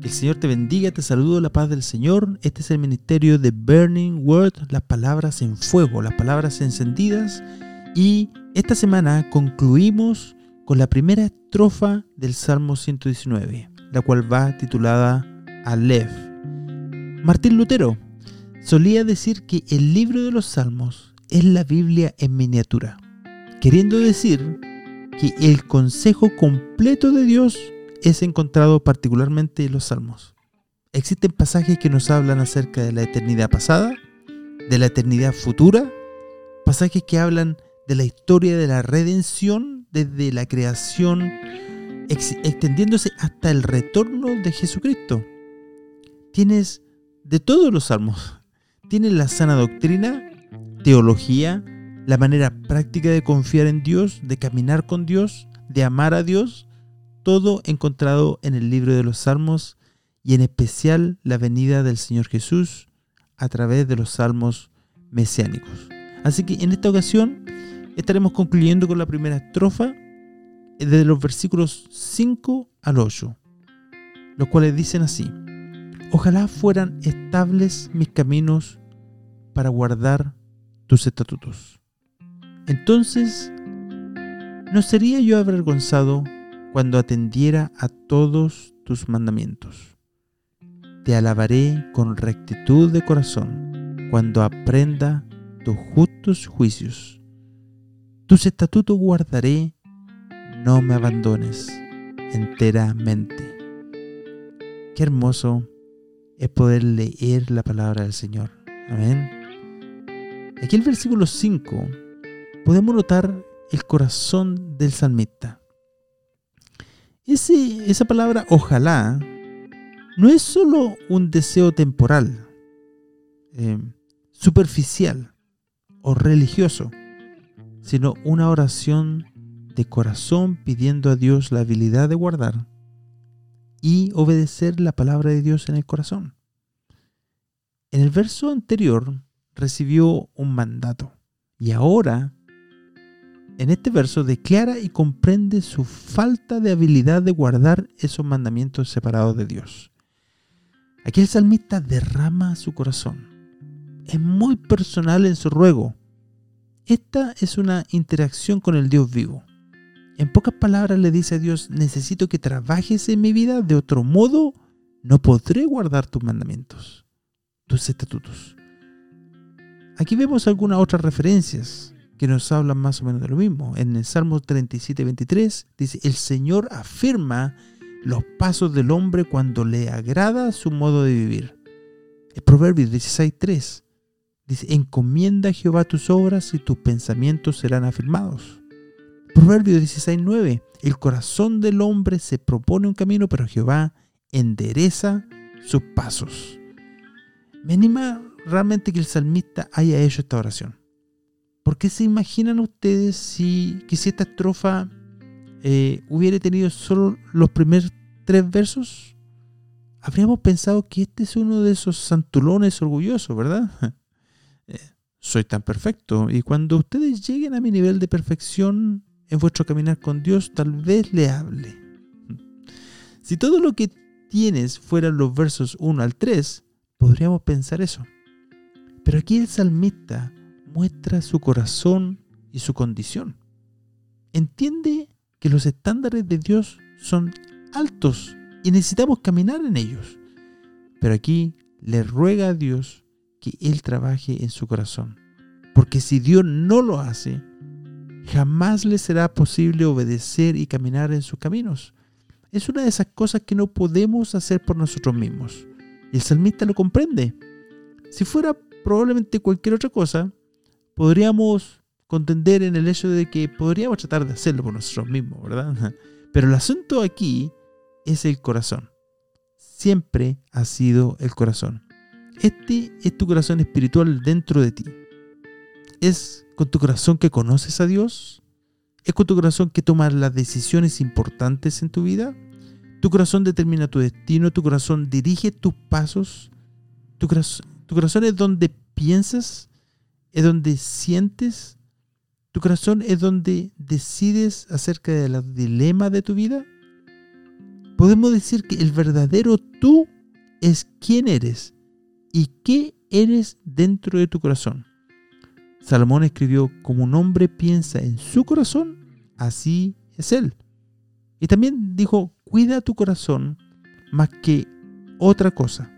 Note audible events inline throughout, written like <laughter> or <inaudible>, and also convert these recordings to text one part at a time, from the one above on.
El Señor te bendiga, te saludo la paz del Señor. Este es el ministerio de Burning Word, las palabras en fuego, las palabras encendidas. Y esta semana concluimos con la primera estrofa del Salmo 119, la cual va titulada Aleph. Martín Lutero solía decir que el libro de los Salmos es la Biblia en miniatura, queriendo decir que el consejo completo de Dios es encontrado particularmente en los salmos. Existen pasajes que nos hablan acerca de la eternidad pasada, de la eternidad futura, pasajes que hablan de la historia de la redención desde la creación, extendiéndose hasta el retorno de Jesucristo. Tienes de todos los salmos. Tienes la sana doctrina, teología, la manera práctica de confiar en Dios, de caminar con Dios, de amar a Dios, todo encontrado en el libro de los Salmos y en especial la venida del Señor Jesús a través de los salmos mesiánicos. Así que en esta ocasión estaremos concluyendo con la primera estrofa desde los versículos 5 al 8, los cuales dicen así, ojalá fueran estables mis caminos para guardar tus estatutos. Entonces, ¿no sería yo avergonzado cuando atendiera a todos tus mandamientos. Te alabaré con rectitud de corazón cuando aprenda tus justos juicios. Tus estatutos guardaré, no me abandones enteramente. Qué hermoso es poder leer la palabra del Señor. Amén. Aquí el versículo 5 podemos notar el corazón del salmista esa palabra ojalá no es solo un deseo temporal, eh, superficial o religioso, sino una oración de corazón pidiendo a Dios la habilidad de guardar y obedecer la palabra de Dios en el corazón. En el verso anterior recibió un mandato y ahora en este verso declara y comprende su falta de habilidad de guardar esos mandamientos separados de Dios. Aquí el salmista derrama su corazón. Es muy personal en su ruego. Esta es una interacción con el Dios vivo. En pocas palabras le dice a Dios, necesito que trabajes en mi vida, de otro modo no podré guardar tus mandamientos, tus estatutos. Aquí vemos algunas otras referencias que nos hablan más o menos de lo mismo. En el Salmo 37, 23 dice, el Señor afirma los pasos del hombre cuando le agrada su modo de vivir. El Proverbio 16, 3 dice, encomienda a Jehová tus obras y tus pensamientos serán afirmados. Proverbio 16, 9, el corazón del hombre se propone un camino, pero Jehová endereza sus pasos. Me anima realmente que el salmista haya hecho esta oración. ¿Por qué se imaginan ustedes si, que si esta estrofa eh, hubiera tenido solo los primeros tres versos? Habríamos pensado que este es uno de esos santulones orgullosos, ¿verdad? <laughs> Eh, soy tan perfecto. Y cuando ustedes lleguen a mi nivel de perfección en vuestro caminar con Dios, tal vez le hable. Si todo lo que tienes fueran los versos 1 al 3, podríamos pensar eso. Pero aquí el salmista muestra su corazón y su condición. Entiende que los estándares de Dios son altos y necesitamos caminar en ellos. Pero aquí le ruega a Dios que Él trabaje en su corazón. Porque si Dios no lo hace, jamás le será posible obedecer y caminar en sus caminos. Es una de esas cosas que no podemos hacer por nosotros mismos. Y el salmista lo comprende. Si fuera probablemente cualquier otra cosa, podríamos contender en el hecho de que podríamos tratar de hacerlo por nosotros mismos, ¿verdad? <laughs> Pero el asunto aquí es el corazón. Siempre ha sido el corazón. Este es tu corazón espiritual dentro de ti. Es con tu corazón que conoces a Dios. Es con tu corazón que tomas las decisiones importantes en tu vida. Tu corazón determina tu destino. Tu corazón dirige tus pasos. Tu tu corazón es donde piensas es donde sientes, tu corazón es donde decides acerca del dilema de tu vida. podemos decir que el verdadero tú es quién eres y qué eres dentro de tu corazón. Salomón escribió, como un hombre piensa en su corazón, así es él. Y también dijo, cuida tu corazón más que otra cosa,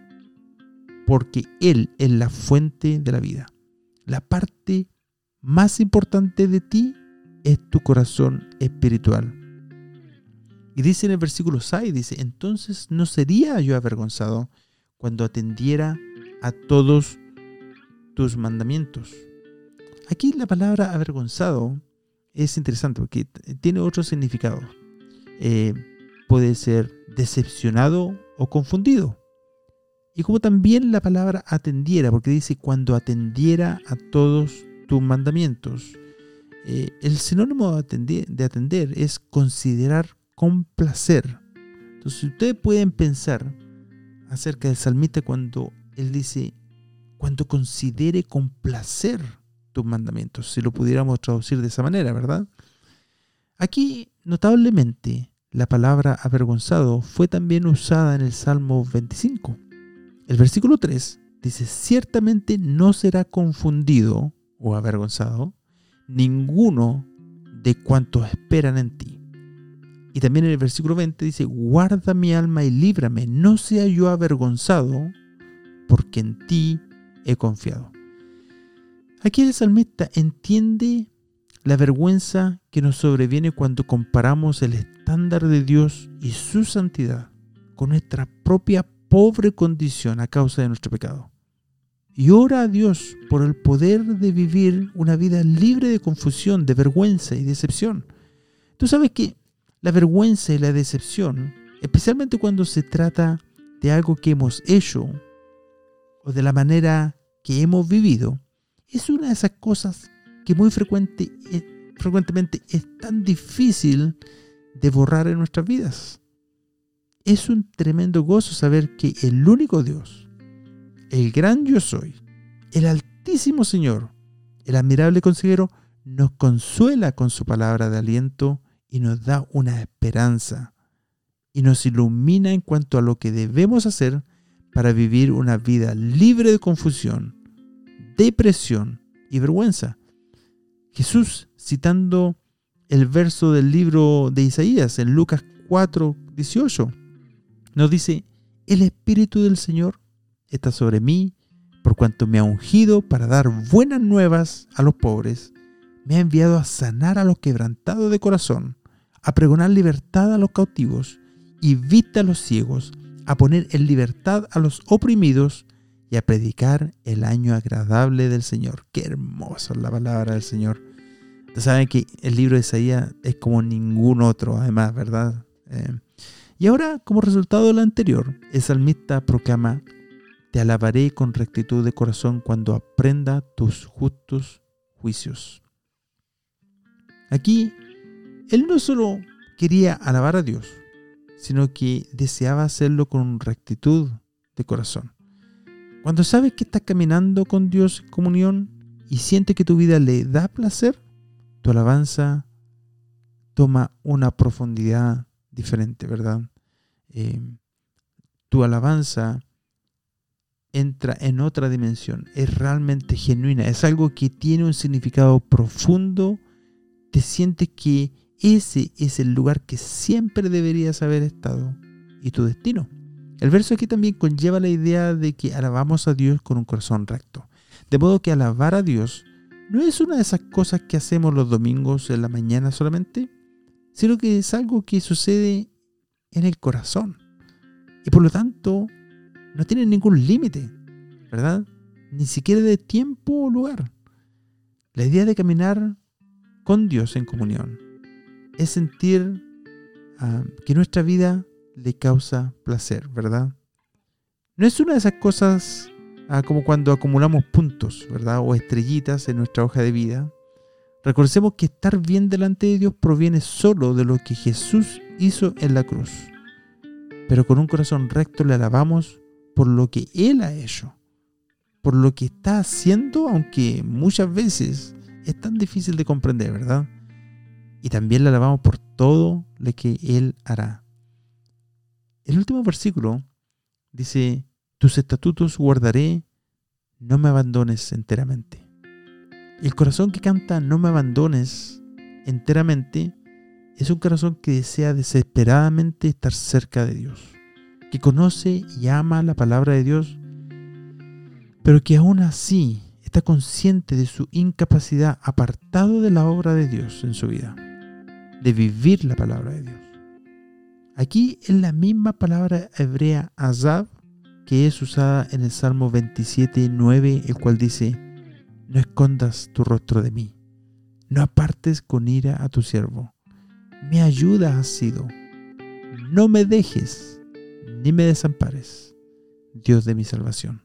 porque él es la fuente de la vida. La parte más importante de ti es tu corazón espiritual. Y dice en el versículo 6, dice, entonces no sería yo avergonzado cuando atendiera a todos tus mandamientos. Aquí la palabra avergonzado es interesante porque tiene otro significado. Eh, puede ser decepcionado o confundido. Y como también la palabra atendiera, porque dice cuando atendiera a todos tus mandamientos. Eh, el sinónimo de atender, de atender es considerar con placer. Entonces ustedes pueden pensar acerca del salmista cuando él dice, cuando considere con placer tus mandamientos, si lo pudiéramos traducir de esa manera, ¿verdad? Aquí, notablemente, la palabra avergonzado fue también usada en el Salmo 25. El versículo 3 dice, ciertamente no será confundido o avergonzado ninguno de cuantos esperan en ti. Y también en el versículo 20 dice, guarda mi alma y líbrame, no sea yo avergonzado, porque en ti he confiado. Aquí el salmista entiende la vergüenza que nos sobreviene cuando comparamos el estándar de Dios y su santidad con nuestra propia pobre condición a causa de nuestro pecado. Y ora a Dios por el poder de vivir una vida libre de confusión, de vergüenza y decepción. Tú sabes que la vergüenza y la decepción, especialmente cuando se trata de algo que hemos hecho o de la manera que hemos vivido, es una de esas cosas que muy eh, frecuentemente es tan difícil de borrar en nuestras vidas. Es un tremendo gozo saber que el único Dios, el gran yo soy, el altísimo Señor, el admirable consejero, nos consuela con su palabra de aliento y nos da una esperanza y nos ilumina en cuanto a lo que debemos hacer para vivir una vida libre de confusión, depresión y vergüenza. Jesús, citando el verso del libro de Isaías en Lucas 4, 18, nos dice, el Espíritu del Señor está sobre mí por cuanto me ha ungido para dar buenas nuevas a los pobres, me ha enviado a sanar a los quebrantados de corazón, a pregonar libertad a los cautivos y vista a los ciegos, a poner en libertad a los oprimidos y a predicar el año agradable del Señor. Qué hermosa es la palabra del Señor. Ustedes saben que el libro de Isaías es como ningún otro, además, ¿verdad? Eh, y ahora, como resultado de lo anterior, el salmista proclama, te alabaré con rectitud de corazón cuando aprenda tus justos juicios. Aquí él no solo quería alabar a Dios, sino que deseaba hacerlo con rectitud de corazón. Cuando sabes que estás caminando con Dios en comunión y sientes que tu vida le da placer, tu alabanza toma una profundidad diferente, ¿verdad? Eh, tu alabanza entra en otra dimensión, es realmente genuina, es algo que tiene un significado profundo, te sientes que ese es el lugar que siempre deberías haber estado y tu destino. El verso aquí también conlleva la idea de que alabamos a Dios con un corazón recto. De modo que alabar a Dios no es una de esas cosas que hacemos los domingos en la mañana solamente, sino que es algo que sucede en el corazón. Y por lo tanto, no tiene ningún límite, ¿verdad? Ni siquiera de tiempo o lugar. La idea de caminar con Dios en comunión es sentir ah, que nuestra vida le causa placer, ¿verdad? No es una de esas cosas ah, como cuando acumulamos puntos, ¿verdad? O estrellitas en nuestra hoja de vida. Recordemos que estar bien delante de Dios proviene solo de lo que Jesús hizo en la cruz. Pero con un corazón recto le alabamos por lo que Él ha hecho, por lo que está haciendo, aunque muchas veces es tan difícil de comprender, ¿verdad? y también le alabamos por todo lo que Él hará. El último versículo dice, tus estatutos guardaré, no me abandones enteramente. El corazón que canta no me abandones enteramente es un corazón que desea desesperadamente estar cerca de Dios, que conoce y ama la palabra de Dios, pero que aún así está consciente de su incapacidad apartado de la obra de Dios en su vida, de vivir la palabra de Dios. Aquí es la misma palabra hebrea azab que es usada en el Salmo 27, 9, el cual dice, no escondas tu rostro de mí, no apartes con ira a tu siervo. Mi ayuda has sido, no me dejes ni me desampares, Dios de mi salvación.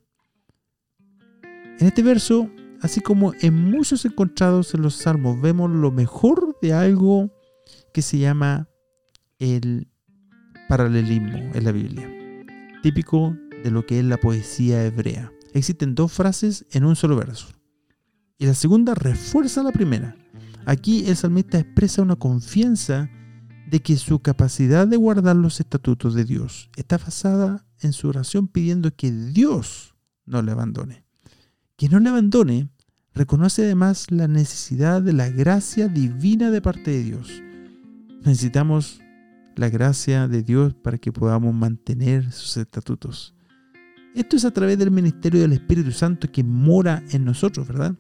En este verso, así como en muchos encontrados en los salmos, vemos lo mejor de algo que se llama el paralelismo en la Biblia, típico de lo que es la poesía hebrea. Existen dos frases en un solo verso. Y la segunda refuerza la primera. Aquí el salmista expresa una confianza de que su capacidad de guardar los estatutos de Dios está basada en su oración pidiendo que Dios no le abandone. Que no le abandone reconoce además la necesidad de la gracia divina de parte de Dios. Necesitamos la gracia de Dios para que podamos mantener sus estatutos. Esto es a través del ministerio del Espíritu Santo que mora en nosotros, ¿verdad?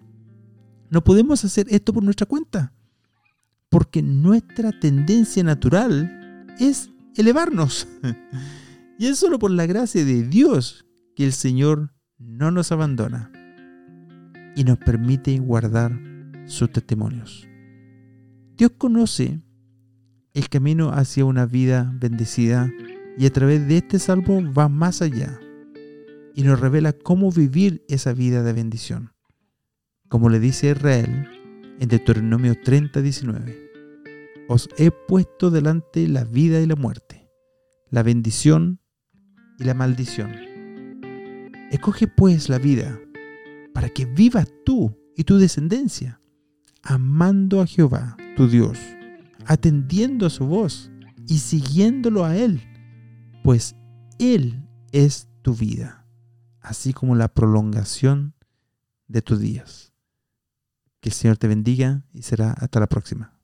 No podemos hacer esto por nuestra cuenta, porque nuestra tendencia natural es elevarnos. <laughs> y es solo por la gracia de Dios que el Señor no nos abandona y nos permite guardar sus testimonios. Dios conoce el camino hacia una vida bendecida y a través de este salvo va más allá y nos revela cómo vivir esa vida de bendición. Como le dice Israel en Deuteronomio 30, 19, os he puesto delante la vida y la muerte, la bendición y la maldición. Escoge pues la vida para que vivas tú y tu descendencia, amando a Jehová, tu Dios, atendiendo a su voz y siguiéndolo a Él, pues Él es tu vida así como la prolongación de tus días. Que el Señor te bendiga y será hasta la próxima.